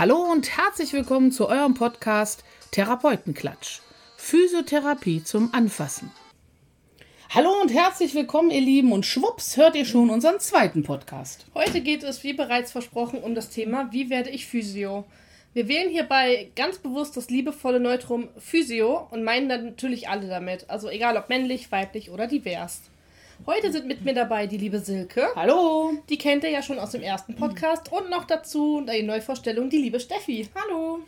Hallo und herzlich willkommen zu eurem Podcast Therapeutenklatsch. Physiotherapie zum Anfassen. Hallo und herzlich willkommen, ihr Lieben, und schwupps hört ihr schon unseren zweiten Podcast. Heute geht es, wie bereits versprochen, um das Thema Wie werde ich Physio? Wir wählen hierbei ganz bewusst das liebevolle Neutrum Physio und meinen dann natürlich alle damit, also egal ob männlich, weiblich oder divers. Heute sind mit mir dabei die liebe Silke. Hallo. Die kennt ihr ja schon aus dem ersten Podcast und noch dazu die Neuvorstellung die liebe Steffi. Hallo.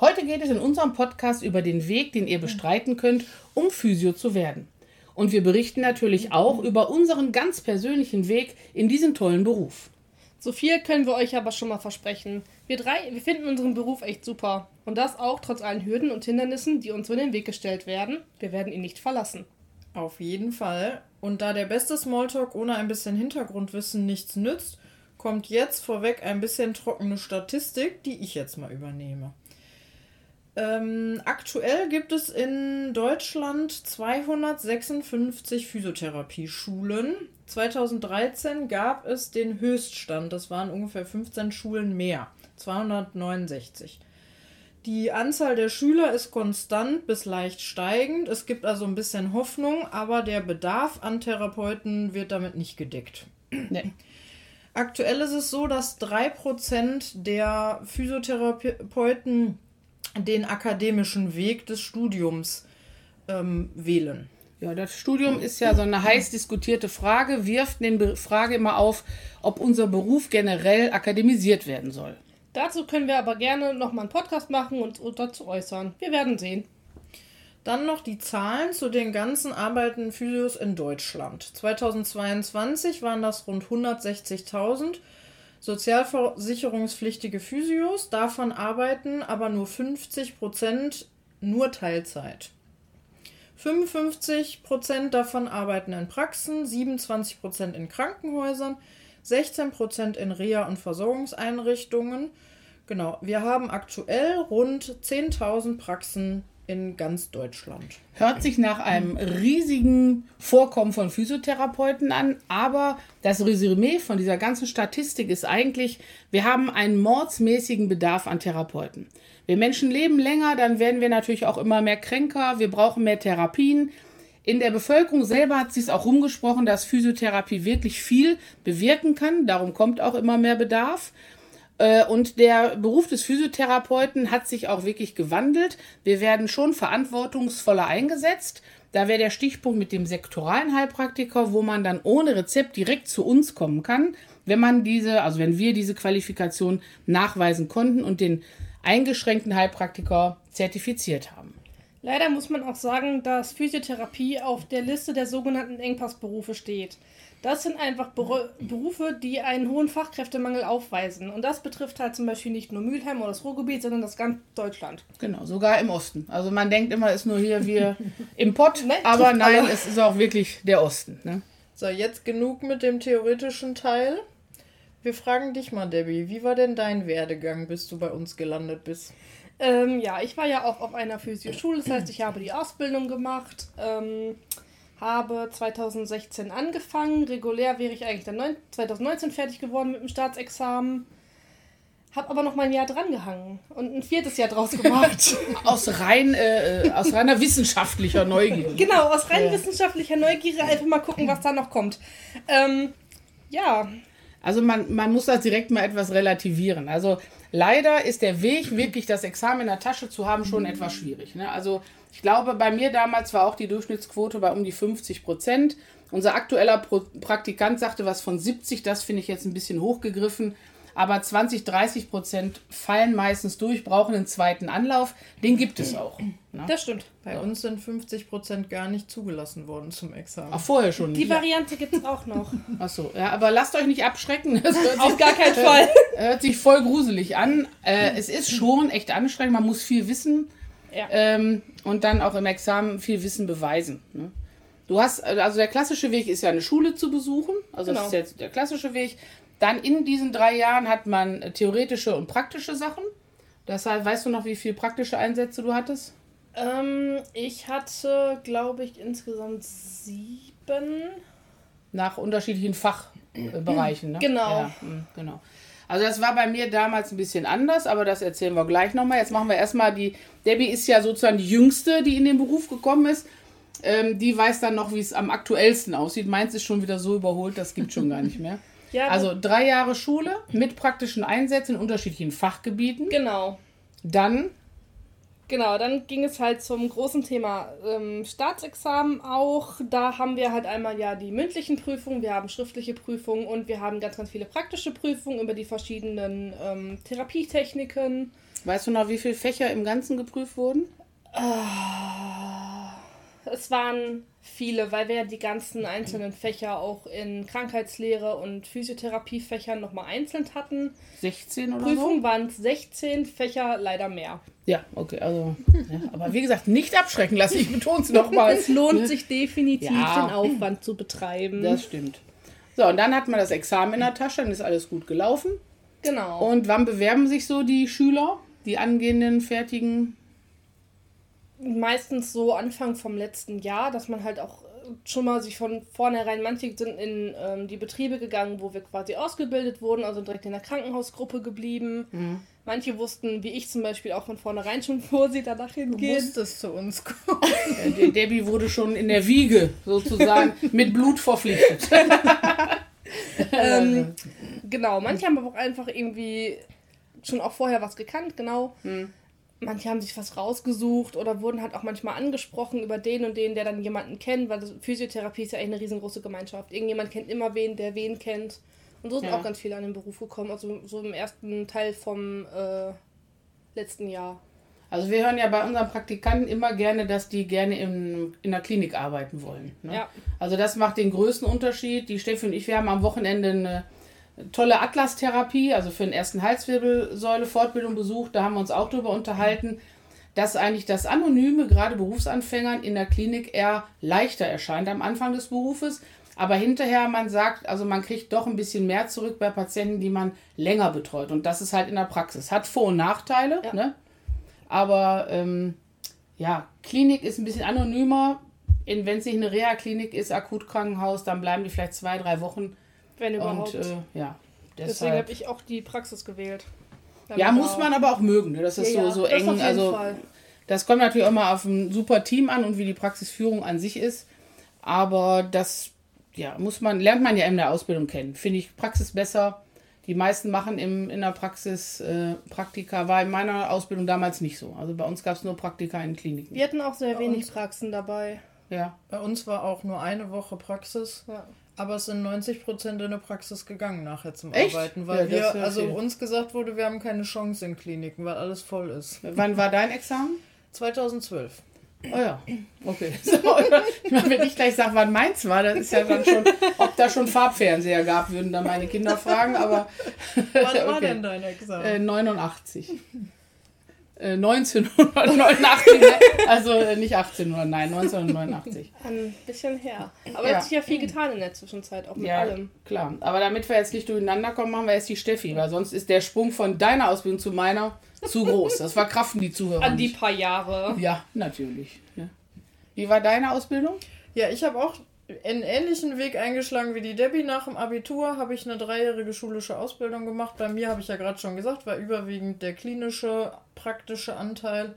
Heute geht es in unserem Podcast über den Weg, den ihr bestreiten könnt, um Physio zu werden. Und wir berichten natürlich auch über unseren ganz persönlichen Weg in diesen tollen Beruf. So viel können wir euch aber schon mal versprechen. Wir drei, wir finden unseren Beruf echt super. Und das auch trotz allen Hürden und Hindernissen, die uns so in den Weg gestellt werden. Wir werden ihn nicht verlassen. Auf jeden Fall. Und da der beste Smalltalk ohne ein bisschen Hintergrundwissen nichts nützt, kommt jetzt vorweg ein bisschen trockene Statistik, die ich jetzt mal übernehme. Ähm, aktuell gibt es in Deutschland 256 Physiotherapieschulen. 2013 gab es den Höchststand, das waren ungefähr 15 Schulen mehr, 269. Die Anzahl der Schüler ist konstant bis leicht steigend. Es gibt also ein bisschen Hoffnung, aber der Bedarf an Therapeuten wird damit nicht gedeckt. Nee. Aktuell ist es so, dass 3% der Physiotherapeuten den akademischen Weg des Studiums ähm, wählen. Ja, das Studium ist ja so eine heiß diskutierte Frage, wirft die Frage immer auf, ob unser Beruf generell akademisiert werden soll. Dazu können wir aber gerne nochmal einen Podcast machen und uns dazu äußern. Wir werden sehen. Dann noch die Zahlen zu den ganzen arbeitenden Physios in Deutschland. 2022 waren das rund 160.000 sozialversicherungspflichtige Physios. Davon arbeiten aber nur 50 Prozent nur Teilzeit. 55 Prozent davon arbeiten in Praxen, 27 Prozent in Krankenhäusern, 16 Prozent in Reha- und Versorgungseinrichtungen. Genau, wir haben aktuell rund 10.000 Praxen in ganz Deutschland. Hört sich nach einem riesigen Vorkommen von Physiotherapeuten an, aber das Resümee von dieser ganzen Statistik ist eigentlich, wir haben einen mordsmäßigen Bedarf an Therapeuten. Wir Menschen leben länger, dann werden wir natürlich auch immer mehr kränker, wir brauchen mehr Therapien. In der Bevölkerung selber hat sich auch rumgesprochen, dass Physiotherapie wirklich viel bewirken kann. Darum kommt auch immer mehr Bedarf. Äh, und der Beruf des Physiotherapeuten hat sich auch wirklich gewandelt. Wir werden schon verantwortungsvoller eingesetzt. Da wäre der Stichpunkt mit dem sektoralen Heilpraktiker, wo man dann ohne Rezept direkt zu uns kommen kann, wenn man diese, also wenn wir diese Qualifikation nachweisen konnten und den eingeschränkten Heilpraktiker zertifiziert haben. Leider muss man auch sagen, dass Physiotherapie auf der Liste der sogenannten Engpassberufe steht. Das sind einfach Berufe, die einen hohen Fachkräftemangel aufweisen. Und das betrifft halt zum Beispiel nicht nur Mülheim oder das Ruhrgebiet, sondern das ganze Deutschland. Genau, sogar im Osten. Also man denkt immer, es ist nur hier wir im Pott, ne, aber nein, alle. es ist auch wirklich der Osten. Ne? So, jetzt genug mit dem theoretischen Teil. Wir fragen dich mal, Debbie, wie war denn dein Werdegang, bis du bei uns gelandet bist? Ähm, ja, ich war ja auch auf einer Physioschule, das heißt, ich habe die Ausbildung gemacht, ähm, habe 2016 angefangen, regulär wäre ich eigentlich dann 2019 fertig geworden mit dem Staatsexamen, habe aber noch mal ein Jahr drangehangen und ein viertes Jahr draus gemacht. aus, rein, äh, aus reiner wissenschaftlicher Neugier. Genau, aus rein ja. wissenschaftlicher Neugier einfach mal gucken, was da noch kommt. Ähm, ja. Also man, man muss das direkt mal etwas relativieren. Also Leider ist der Weg, wirklich das Examen in der Tasche zu haben, schon etwas schwierig. Ne? Also ich glaube, bei mir damals war auch die Durchschnittsquote bei um die 50 Prozent. Unser aktueller Pro Praktikant sagte was von 70, das finde ich jetzt ein bisschen hochgegriffen aber 20, 30 Prozent fallen meistens durch, brauchen einen zweiten Anlauf. Den gibt es auch. Ne? Das stimmt. Bei ja. uns sind 50 Prozent gar nicht zugelassen worden zum Examen. Ach, vorher schon nicht. Die Variante gibt es auch noch. Ach so, ja, aber lasst euch nicht abschrecken. Auf gar keinen Fall. Hört sich voll gruselig an. Äh, es ist schon echt anstrengend, man muss viel wissen. Ja. Ähm, und dann auch im Examen viel Wissen beweisen. Ne? Du hast, also der klassische Weg ist ja eine Schule zu besuchen. Also genau. das ist jetzt der klassische Weg. Dann in diesen drei Jahren hat man theoretische und praktische Sachen. Das heißt, weißt du noch, wie viele praktische Einsätze du hattest? Ähm, ich hatte, glaube ich, insgesamt sieben. Nach unterschiedlichen Fachbereichen, ne? Genau. Ja, hm, genau. Also das war bei mir damals ein bisschen anders, aber das erzählen wir gleich nochmal. Jetzt machen wir erstmal die, Debbie ist ja sozusagen die Jüngste, die in den Beruf gekommen ist. Ähm, die weiß dann noch, wie es am aktuellsten aussieht. Meins ist schon wieder so überholt, das gibt schon gar nicht mehr. Ja, Also drei Jahre Schule mit praktischen Einsätzen in unterschiedlichen Fachgebieten. genau. Dann, Genau, dann ging es halt zum großen Thema ähm, Staatsexamen auch. Da haben wir halt einmal ja die mündlichen Prüfungen, wir haben schriftliche Prüfungen und wir haben ganz, ganz viele praktische Prüfungen über die verschiedenen ähm, Therapietechniken. weißt du noch, wie viele Fächer im Ganzen geprüft wurden? Es waren viele, weil wir ja die ganzen einzelnen Fächer auch in Krankheitslehre und Physiotherapiefächern nochmal einzeln hatten. 16 oder Prüfungen waren es 16, Fächer leider mehr. so? Ja, okay, also. Ja, aber wie gesagt, nicht abschrecken lassen, ich betone es nochmal. Es lohnt sich definitiv, Ja. den Aufwand zu betreiben. Das stimmt. So, und dann hat man das Examen in der Tasche, dann ist alles gut gelaufen. genau. Und wann bewerben sich so die Schüler, die angehenden, fertigen? Meistens so Anfang vom letzten Jahr, dass man halt auch äh, schon mal sich von vornherein, manche sind in ähm, die Betriebe gegangen, wo wir quasi ausgebildet wurden, also direkt in der Krankenhausgruppe geblieben. Manche wussten, wie ich zum Beispiel, auch von vornherein schon, wo sie danach Du hingehen. musstest zu uns kommen. Die Debbie wurde schon in der Wiege sozusagen mit Blut verpflichtet. Ähm, genau, manche haben aber auch einfach irgendwie schon auch vorher was gekannt, genau. Manche haben sich was rausgesucht oder wurden halt auch manchmal angesprochen über den und den, der dann jemanden kennt, weil Physiotherapie ist ja eigentlich eine riesengroße Gemeinschaft. Irgendjemand kennt immer wen, der wen kennt. Und so sind Ja. auch ganz viele an den Beruf gekommen, also so im ersten Teil vom äh, letzten Jahr. Also wir hören ja bei unseren Praktikanten immer gerne, dass die gerne in, in der Klinik arbeiten wollen. Ne? Ja. Also das macht den größten Unterschied. Die Steffi und ich, wir haben am Wochenende eine tolle Atlas-Therapie, also für den ersten Halswirbelsäule-Fortbildung besucht. Da haben wir uns auch darüber unterhalten, dass eigentlich das Anonyme gerade Berufsanfängern in der Klinik eher leichter erscheint am Anfang des Berufes. Aber hinterher, man sagt, also man kriegt doch ein bisschen mehr zurück bei Patienten, die man länger betreut. Und das ist halt in der Praxis. Hat Vor- und Nachteile, Ja. ne? Aber ähm, ja, Klinik ist ein bisschen anonymer. Wenn es nicht eine Reha-Klinik ist, Akutkrankenhaus, dann bleiben die vielleicht zwei, drei Wochen. Wenn überhaupt. Und äh, ja, Deswegen deshalb. habe ich auch die Praxis gewählt. Ja, muss auch- man aber auch mögen. Ne? Das ist Ja, so, so das eng. auf jeden also Fall. das kommt natürlich auch mal auf ein super Team an und wie die Praxisführung an sich ist. Aber das ja, muss man, lernt man ja in der Ausbildung kennen. Finde ich Praxis besser. Die meisten machen im, in der Praxis äh, Praktika. War in meiner Ausbildung damals nicht so. Also bei uns gab es nur Praktika in Kliniken. Wir hatten auch sehr wenig uns- Praxen dabei. Ja. Bei uns war auch nur eine Woche Praxis. Ja. Aber es sind 90 Prozent in eine Praxis gegangen nachher zum Echt? Arbeiten, Ja, weil das wir, ja also viel. uns gesagt wurde, wir haben keine Chance in Kliniken, weil alles voll ist. Wann war dein Examen? 2012. Oh ja, okay. So, ich meine, wenn ich gleich sage, wann meins war, das ist ja dann schon, ob da schon Farbfernseher gab, würden dann meine Kinder fragen, aber Wann war Okay. denn dein Examen? äh, 89. Äh, 1989, ne? also äh, nicht 1800, nein, 1989. Ein bisschen her. Aber Ja. hat sich ja viel getan in der Zwischenzeit, auch mit Ja, allem. klar. Aber damit wir jetzt nicht durcheinander kommen, machen wir jetzt die Steffi, weil sonst ist der Sprung von deiner Ausbildung zu meiner zu groß. Das verkraften die Zuhörer An die paar Jahre. Ja, natürlich. Ja. Wie war deine Ausbildung? Ja, ich habe auch einen ähnlichen Weg eingeschlagen wie die Debbie. Nach dem Abitur habe ich eine dreijährige schulische Ausbildung gemacht. Bei mir habe ich ja gerade schon gesagt, war überwiegend der klinische, praktische Anteil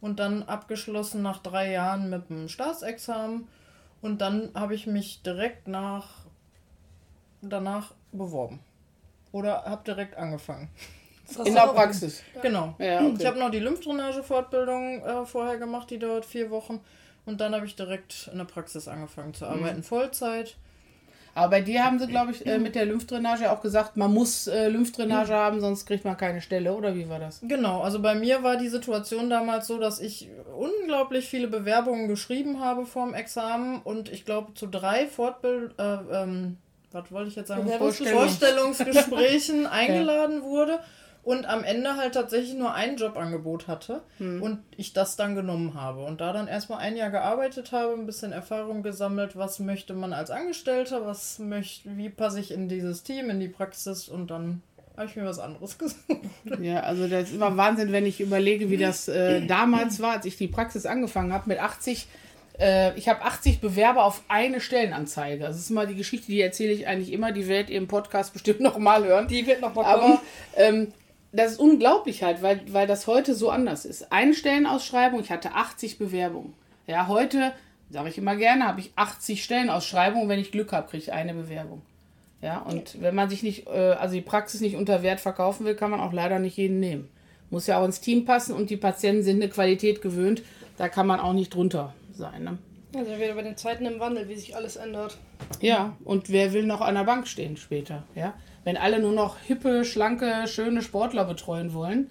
und dann abgeschlossen nach drei Jahren mit dem Staatsexamen. Und dann habe ich mich direkt nach danach beworben. Oder habe direkt angefangen. In der Praxis. Genau. Ja, okay. Ich habe noch die Lymphdrainage-Fortbildung äh, vorher gemacht, die dauert vier Wochen. Und dann habe ich direkt in der Praxis angefangen zu arbeiten, Vollzeit. Aber bei dir haben sie, glaube ich, äh, mit der Lymphdrainage auch gesagt, man muss äh, Lymphdrainage haben, sonst kriegt man keine Stelle, oder wie war das? Genau, also bei mir war die Situation damals so, dass ich unglaublich viele Bewerbungen geschrieben habe vorm Examen und ich glaube zu drei Fortbild äh, ähm, was wollte ich jetzt sagen, Bewerbungsgesprächen. Vorstellungsgesprächen eingeladen wurde und am Ende halt tatsächlich nur ein Jobangebot hatte und ich das dann genommen habe und da dann erstmal ein Jahr gearbeitet habe, ein bisschen Erfahrung gesammelt, was möchte man als Angestellter, was möchte, wie passe ich in dieses Team, in die Praxis und dann habe ich mir was anderes gesucht. Ja, also das ist immer Wahnsinn, wenn ich überlege, wie das äh, damals war, als ich die Praxis angefangen habe. Mit 80 Äh, ich habe 80 Bewerber auf eine Stellenanzeige. Das ist mal die Geschichte, die erzähle ich eigentlich immer. Die werdet ihr im Podcast bestimmt nochmal hören. Die wird noch mal kommen. Aber ähm, das ist unglaublich halt, weil, weil das heute so anders ist. Eine Stellenausschreibung, ich hatte 80 Bewerbungen. Ja, heute, sage ich immer gerne, habe ich 80 Stellenausschreibungen. Wenn ich Glück habe, kriege ich eine Bewerbung. Ja, und wenn man sich nicht, äh, also die Praxis nicht unter Wert verkaufen will, kann man auch leider nicht jeden nehmen. Muss ja auch ins Team passen und die Patienten sind eine Qualität gewöhnt. Da kann man auch nicht drunter sein. Ne? Also wieder bei den Zeiten im Wandel, wie sich alles ändert. Ja, und wer will noch an der Bank stehen später? Ja, wenn alle nur noch hippe, schlanke, schöne Sportler betreuen wollen,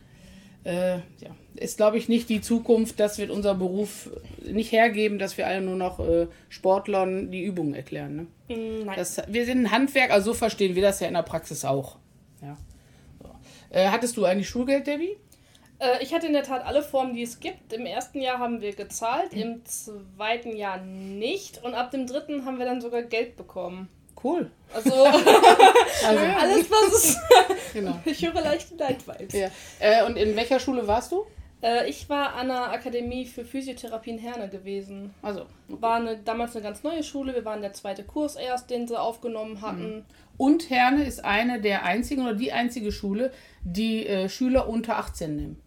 äh, ja, ist glaube ich nicht die Zukunft. Das wird unser Beruf nicht hergeben, dass wir alle nur noch äh, Sportlern die Übungen erklären. Ne? Mm, Nein. Das, wir sind ein Handwerk, also so verstehen wir das ja in der Praxis auch. Ja. So. Äh, hattest du eigentlich Schulgeld, Debbie? Äh, ich hatte in der Tat alle Formen, die es gibt. Im ersten Jahr haben wir gezahlt, im zweiten Jahr nicht und ab dem dritten haben wir dann sogar Geld bekommen. Cool. Also Also, alles, was es. genau. Ich höre leichte Night-Vibes. Ja. Äh, und in welcher Schule warst du? Äh, ich war an der Akademie für Physiotherapie in Herne gewesen. Also. War eine, damals eine ganz neue Schule. Wir waren der zweite Kurs erst, den sie aufgenommen hatten. Und Herne ist eine der einzigen oder die einzige Schule, die äh, Schüler unter 18 nimmt.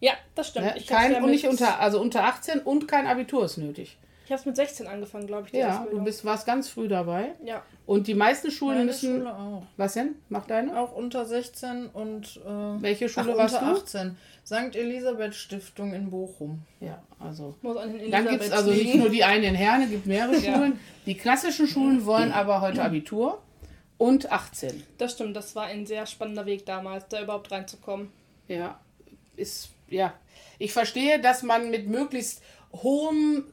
Ja, das stimmt. Ne? Ich hab's Kein, ja und nicht unter, also unter 18 und kein Abitur ist nötig. Ich habe es mit 16 angefangen, glaube ich. die Ja, du Ausbildung. bist, warst ganz früh dabei. Ja. Und die meisten Schulen Meine müssen. Schule auch. Was denn? Mach deine? Auch unter 16 und äh, Welche Schule ach, warst unter du? 18. St. Elisabeth Stiftung in Bochum. Ja, also. Muss an den Dann gibt es also nicht nur die eine in Herne, gibt mehrere Ja. Schulen. Die klassischen Schulen wollen aber heute Abitur und 18. Das stimmt, das war ein sehr spannender Weg damals, da überhaupt reinzukommen. Ja, ist, ja. Ich verstehe, dass man mit möglichst hohem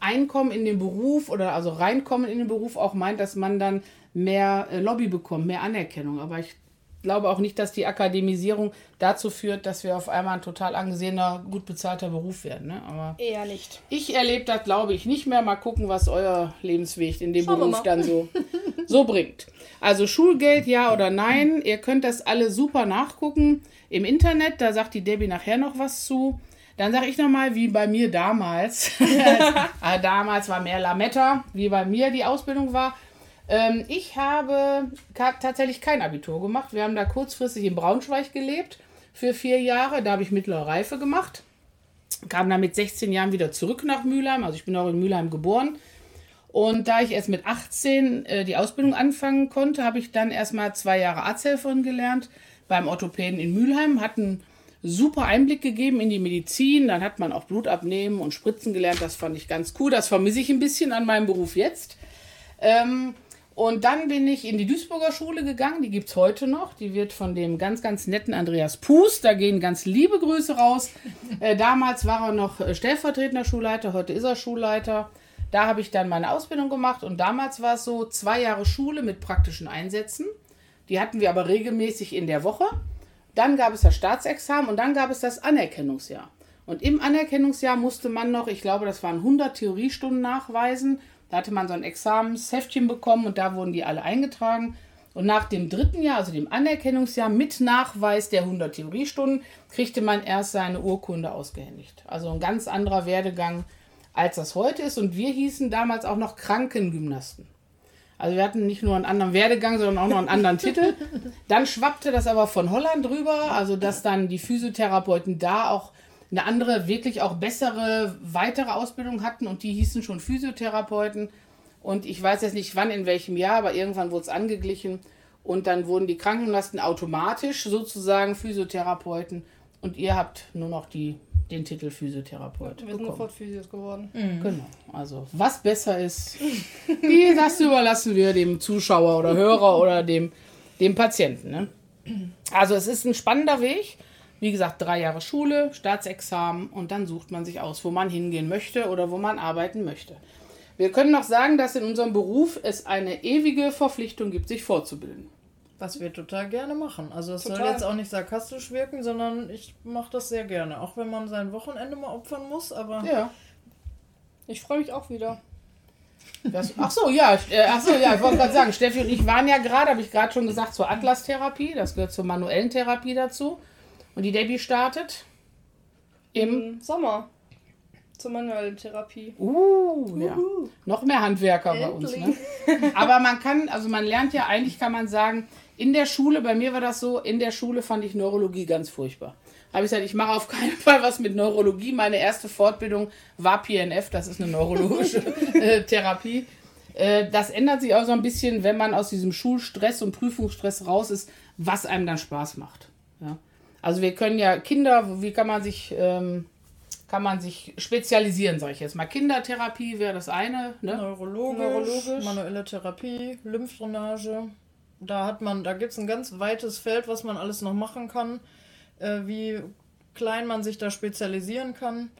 Einkommen in den Beruf oder also reinkommen in den Beruf auch meint, dass man dann mehr äh, Lobby bekommt, mehr Anerkennung. Aber ich glaube auch nicht, dass die Akademisierung dazu führt, dass wir auf einmal ein total angesehener, gut bezahlter Beruf werden. Ne? Aber Eher nicht. ich erlebe das, glaube ich, nicht mehr. Mal gucken, was euer Lebensweg in dem Schauen Beruf dann so, so bringt. Also Schulgeld, ja oder nein. Ihr könnt das alle super nachgucken im Internet. Da sagt die Debbie nachher noch was zu. Dann sage ich nochmal, wie bei mir damals. Ah, damals war mehr Lametta, wie bei mir die Ausbildung war. Ähm, ich habe tatsächlich kein Abitur gemacht. Wir haben da kurzfristig in Braunschweig gelebt für vier Jahre. Da habe ich mittlere Reife gemacht kam dann mit 16 Jahren wieder zurück nach Mülheim. Also ich bin auch in Mülheim geboren. Und da ich erst mit 18 äh, die Ausbildung anfangen konnte, habe ich dann erstmal zwei Jahre Arzthelferin gelernt beim Orthopäden in Mülheim. Hat einen super Einblick gegeben in die Medizin. Dann hat man auch Blut abnehmen und Spritzen gelernt. Das fand ich ganz cool. Das vermisse ich ein bisschen an meinem Beruf jetzt. Ähm, und dann bin ich in die Duisburger Schule gegangen, die gibt es heute noch. Die wird von dem ganz, ganz netten Andreas Puß, da gehen ganz liebe Grüße raus. Äh, damals war er noch äh, stellvertretender Schulleiter, heute ist er Schulleiter. Da habe ich dann meine Ausbildung gemacht und damals war es so zwei Jahre Schule mit praktischen Einsätzen. Die hatten wir aber regelmäßig in der Woche. Dann gab es das Staatsexamen und dann gab es das Anerkennungsjahr. Und im Anerkennungsjahr musste man noch, ich glaube, das waren 100 Theoriestunden nachweisen. Da hatte man so ein Examensheftchen bekommen und da wurden die alle eingetragen. Und nach dem dritten Jahr, also dem Anerkennungsjahr mit Nachweis der 100 Theoriestunden, kriegte man erst seine Urkunde ausgehändigt. Also ein ganz anderer Werdegang, als das heute ist. Und wir hießen damals auch noch Krankengymnasten. Also wir hatten nicht nur einen anderen Werdegang, sondern auch noch einen anderen Titel. Dann schwappte das aber von Holland drüber, also dass dann die Physiotherapeuten da auch eine andere, wirklich auch bessere, weitere Ausbildung hatten und die hießen schon Physiotherapeuten. Und ich weiß jetzt nicht wann, in welchem Jahr, aber irgendwann wurde es angeglichen. Und dann wurden die Krankengymnasten automatisch sozusagen Physiotherapeuten und ihr habt nur noch die, den Titel Physiotherapeut. Wir sind bekommen. sofort Physios geworden. Genau. Also, was besser ist, wie das überlassen wir dem Zuschauer oder Hörer oder dem, dem Patienten. Ne? Also, es ist ein spannender Weg. Wie gesagt, drei Jahre Schule, Staatsexamen und dann sucht man sich aus, wo man hingehen möchte oder wo man arbeiten möchte. Wir können noch sagen, dass in unserem Beruf es eine ewige Verpflichtung gibt, sich fortzubilden. Was wir total gerne machen. Also es soll jetzt auch nicht sarkastisch wirken, sondern ich mache das sehr gerne. Auch wenn man sein Wochenende mal opfern muss, aber Ja. Ich freue mich auch wieder. Das, ach so, ja, äh, ach so, ja, ich wollte gerade sagen, Steffi und ich waren ja gerade, habe ich gerade schon gesagt, zur Atlas-Therapie. Das gehört zur manuellen Therapie dazu. Und die Debbie startet im, Im Sommer. Zur manuellen Therapie. Uh, ja. Noch mehr Handwerker bei uns. Ne? Aber man kann, also man lernt ja eigentlich, kann man sagen, in der Schule, bei mir war das so, in der Schule fand ich Neurologie ganz furchtbar. Habe ich gesagt, ich mache auf keinen Fall was mit Neurologie. Meine erste Fortbildung war PNF, das ist eine neurologische äh, Therapie. Äh, das ändert sich auch so ein bisschen, wenn man aus diesem Schulstress und Prüfungsstress raus ist, was einem dann Spaß macht. Ja? Also wir können ja Kinder, wie kann man sich, ähm, kann man sich spezialisieren, sage ich jetzt mal. Kindertherapie wäre das eine. Ne? Neurologisch, Neurologisch. manuelle Therapie, Lymphdrainage. Da hat man, da gibt es ein ganz weites Feld, was man alles noch machen kann, äh, wie klein man sich da spezialisieren kann.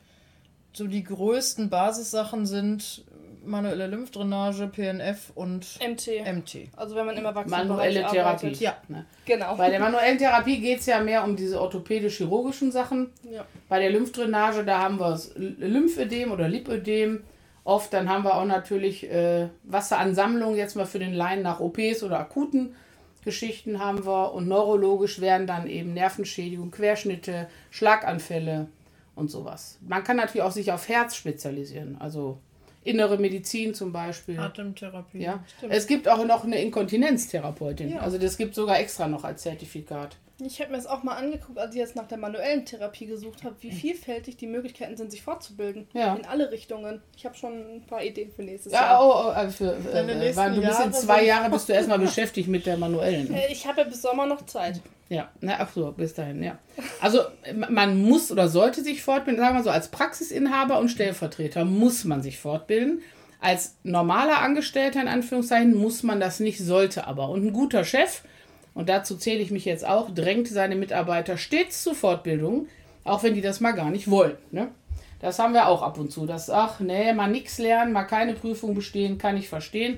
So die größten Basissachen sind manuelle Lymphdrainage, PNF und MT. MT. Also wenn man im Erwachsenenbereich Manuelle Therapie. arbeitet. Ja. Ne? Genau. Bei der manuellen Therapie geht es ja mehr um diese orthopädisch-chirurgischen Sachen. Ja. Bei der Lymphdrainage, da haben wir Lymphödem oder Lipödem. Oft dann haben wir auch natürlich äh, Wasseransammlung jetzt mal für den Laien nach OPs oder akuten Geschichten haben wir. Und neurologisch werden dann eben Nervenschädigung, Querschnitte, Schlaganfälle und sowas. Man kann natürlich auch sich auf Herz spezialisieren. Also innere Medizin zum Beispiel. Atemtherapie. Ja, Stimmt. es gibt auch noch eine Inkontinenztherapeutin. Ja. Also das gibt sogar extra noch als Zertifikat. Ich habe mir das auch mal angeguckt, als ich jetzt nach der manuellen Therapie gesucht habe, wie vielfältig die Möglichkeiten sind, sich fortzubilden. Ja. In alle Richtungen. Ich habe schon ein paar Ideen für nächstes Ja, Jahr. oh, oh, äh, für, äh, nächsten weil du bist in zwei sind- Jahre bist du erstmal beschäftigt mit der manuellen. Äh, Ich habe ja bis Sommer noch Zeit. Ja, na, ach so, bis dahin, ja. Also man muss oder sollte sich fortbilden, sagen wir so, als Praxisinhaber und Stellvertreter muss man sich fortbilden. Als normaler Angestellter in Anführungszeichen muss man das nicht, sollte aber. Und ein guter Chef, und dazu zähle ich mich jetzt auch, drängt seine Mitarbeiter stets zur Fortbildung, auch wenn die das mal gar nicht wollen. Ne? Das haben wir auch ab und zu. Das, ach nee, mal nichts lernen, mal keine Prüfung bestehen, kann ich verstehen.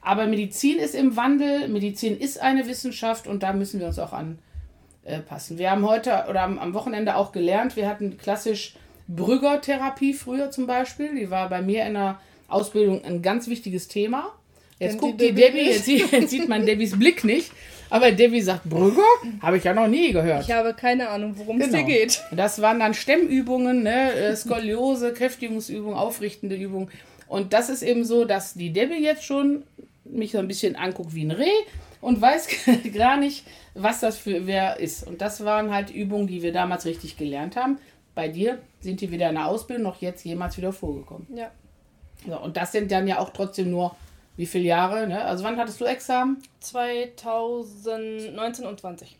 Aber Medizin ist im Wandel, Medizin ist eine Wissenschaft und da müssen wir uns auch anpassen. Wir haben heute oder am, Wochenende auch gelernt, wir hatten klassisch Brügger-Therapie früher zum Beispiel. Die war bei mir in der Ausbildung ein ganz wichtiges Thema. Jetzt guckt die Debbie jetzt sieht, jetzt sieht man Debbys Blick nicht. Aber Debbie sagt, Brügger? Habe ich ja noch nie gehört. Ich habe keine Ahnung, worum es Genau. hier geht. Das waren dann Stemmübungen, ne? äh, Skoliose, Kräftigungsübungen, aufrichtende Übungen. Und das ist eben so, dass die Debbie jetzt schon mich so ein bisschen anguckt wie ein Reh und weiß gar nicht, was das für wer ist. Und das waren halt Übungen, die wir damals richtig gelernt haben. Bei dir sind die wieder in der Ausbildung noch jetzt jemals wieder vorgekommen. Ja. So, und das sind dann ja auch trotzdem nur wie viele Jahre? Ne? Also wann hattest du Examen? 2019 und 20.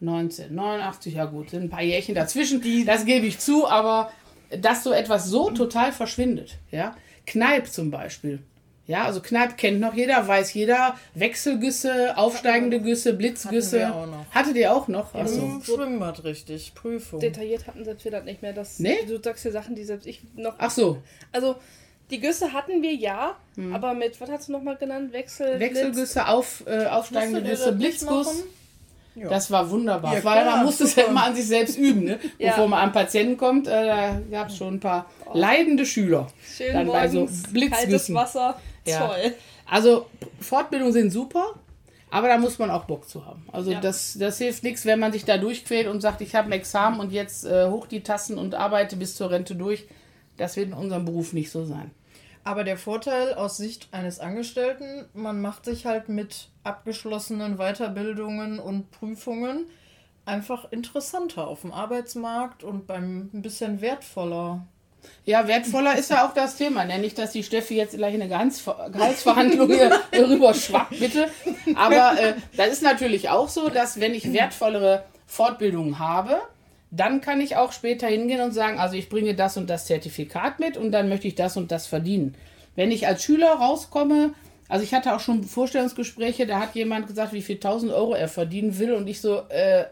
19, 89, ja gut, sind ein paar Jährchen dazwischen, das gebe ich zu, aber dass so etwas so total verschwindet, ja, Kneipp zum Beispiel, ja, also Kneipp kennt noch jeder, weiß jeder, Wechselgüsse, aufsteigende Güsse, Blitzgüsse, Hatten wir auch noch. hattet ihr auch noch? Ach so. Im Schwimmbad richtig, Prüfung. Detailliert hatten selbst wir das nicht mehr. Das, Nee? Du sagst hier Sachen, die selbst ich noch. Ach so, Also, die Güsse hatten wir ja, aber mit, was hast du nochmal genannt? Wechsel. Wechselgüsse, auf, äh, aufsteigende Güsse, Blitzguss. Ja. Das war wunderbar, Ja, weil man musste es ja immer an sich selbst üben, ne? Ja. bevor man an Patienten kommt. Äh, da gab es schon ein paar leidende Schüler. Schön Dann bei so morgens, kaltes Blitzgüssen. Wasser. Ja. Toll. Also Fortbildungen sind super, aber da muss man auch Bock zu haben. Also Ja. das, das hilft nichts, wenn man sich da durchquält und sagt, ich habe ein Examen und jetzt äh, hoch die Tassen und arbeite bis zur Rente durch. Das wird in unserem Beruf nicht so sein. Aber der Vorteil aus Sicht eines Angestellten, man macht sich halt mit abgeschlossenen Weiterbildungen und Prüfungen einfach interessanter auf dem Arbeitsmarkt und beim ein bisschen wertvoller. Ja, wertvoller ist ja auch das Thema. Ne? Nicht, dass die Steffi jetzt gleich eine Gehaltsver Gehaltsverhandlung hier rüber schwappt, bitte. Aber äh, das ist natürlich auch so, dass wenn ich wertvollere Fortbildungen habe, dann kann ich auch später hingehen und sagen, also ich bringe das und das Zertifikat mit und dann möchte ich das und das verdienen. Wenn ich als Schüler rauskomme, also ich hatte auch schon Vorstellungsgespräche, da hat jemand gesagt, wie viel 1000 Euro er verdienen will und ich so, äh, äh,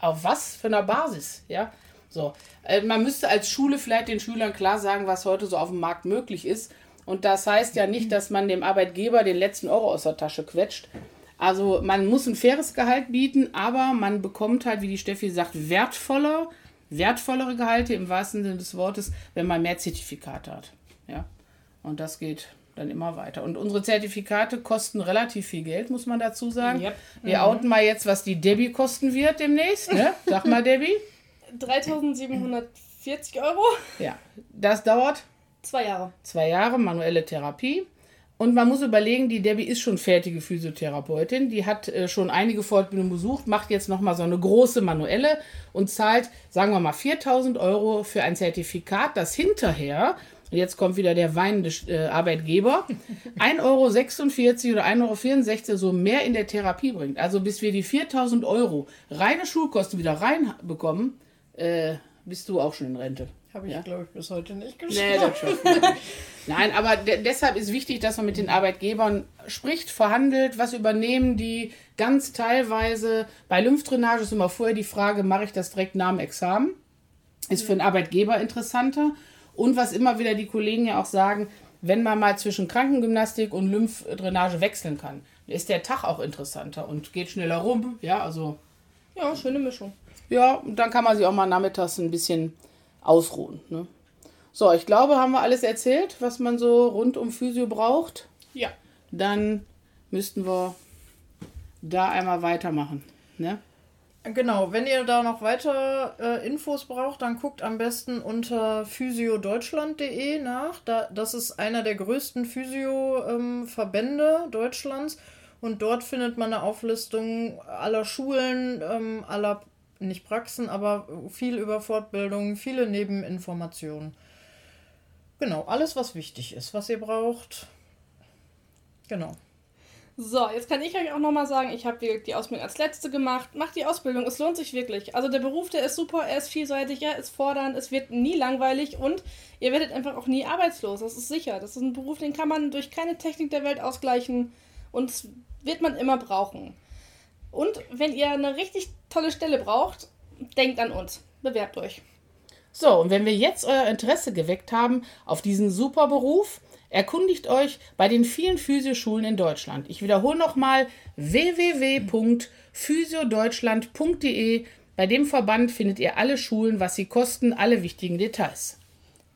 auf was für einer Basis, ja? So, äh, man müsste als Schule vielleicht den Schülern klar sagen, was heute so auf dem Markt möglich ist. Und das heißt ja nicht, dass man dem Arbeitgeber den letzten Euro aus der Tasche quetscht. Also man muss ein faires Gehalt bieten, aber man bekommt halt, wie die Steffi sagt, wertvoller, wertvollere Gehalte im wahrsten Sinne des Wortes, wenn man mehr Zertifikate hat. Ja, und das geht dann immer weiter. Und unsere Zertifikate kosten relativ viel Geld, muss man dazu sagen. Yep. Wir outen mal jetzt, was die Debbie kosten wird demnächst. Ne? Sag mal, Debbie. 40 Euro. Ja, das dauert Zwei Jahre. zwei Jahre manuelle Therapie. Und man muss überlegen, die Debbie ist schon fertige Physiotherapeutin. Die hat äh, schon einige Fortbildungen besucht, macht jetzt nochmal so eine große manuelle und zahlt, sagen wir mal, 4000 Euro für ein Zertifikat, das hinterher, und jetzt kommt wieder der weinende äh, Arbeitgeber, 1,46 Euro oder 1,64 Euro so mehr in der Therapie bringt. Also bis wir die 4000 Euro reine Schulkosten wieder reinbekommen, äh, bist du auch schon in Rente. Habe ich, Ja. glaube ich, bis heute nicht geschafft. Nee, das schafft. Nein, aber de deshalb ist wichtig, dass man mit den Arbeitgebern spricht, verhandelt, was übernehmen die ganz teilweise. Bei Lymphdrainage ist immer vorher die Frage, mache ich das direkt nach dem Examen? Ist für einen Arbeitgeber interessanter. Und was immer wieder die Kollegen ja auch sagen, wenn man mal zwischen Krankengymnastik und Lymphdrainage wechseln kann, ist der Tag auch interessanter und geht schneller rum. Ja, also Ja, schöne Mischung. ja, und dann kann man sich auch mal nachmittags ein bisschen ausruhen. Ne? So, ich glaube, haben wir alles erzählt, was man so rund um Physio braucht. Ja. Dann müssten wir da einmal weitermachen. Ne? Genau, wenn ihr da noch weiter äh, Infos braucht, dann guckt am besten unter physiodeutschland.de nach. Da, das ist einer der größten Physio-Verbände Deutschlands. Und dort findet man eine Auflistung aller Schulen, ähm, aller, nicht Praxen, aber viel über Fortbildung, viele Nebeninformationen. Genau, alles, was wichtig ist, was ihr braucht. Genau. So, jetzt kann ich euch auch nochmal sagen, ich habe die Ausbildung als letzte gemacht. Macht die Ausbildung, es lohnt sich wirklich. Also der Beruf, der ist super, er ist vielseitig, er ist fordernd, es wird nie langweilig und ihr werdet einfach auch nie arbeitslos. Das ist sicher. Das ist ein Beruf, den kann man durch keine Technik der Welt ausgleichen und wird man immer brauchen. Und wenn ihr eine richtig tolle Stelle braucht, denkt an uns. Bewerbt euch. So, und wenn wir jetzt euer Interesse geweckt haben auf diesen super Beruf, erkundigt euch bei den vielen Physioschulen in Deutschland. Ich wiederhole nochmal www.physiodeutschland.de. Bei dem Verband findet ihr alle Schulen, was sie kosten, alle wichtigen Details.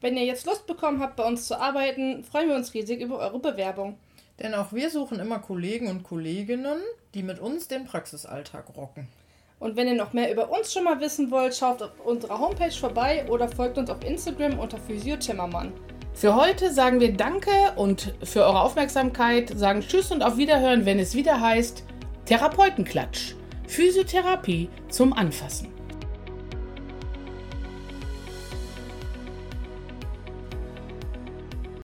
Wenn ihr jetzt Lust bekommen habt, bei uns zu arbeiten, freuen wir uns riesig über eure Bewerbung. Denn auch wir suchen immer Kollegen und Kolleginnen, die mit uns den Praxisalltag rocken. Und wenn ihr noch mehr über uns schon mal wissen wollt, schaut auf unserer Homepage vorbei oder folgt uns auf Instagram unter Physio Timmermann. Für heute sagen wir Danke und für eure Aufmerksamkeit, sagen Tschüss und auf Wiederhören, wenn es wieder heißt Therapeutenklatsch. Physiotherapie zum Anfassen.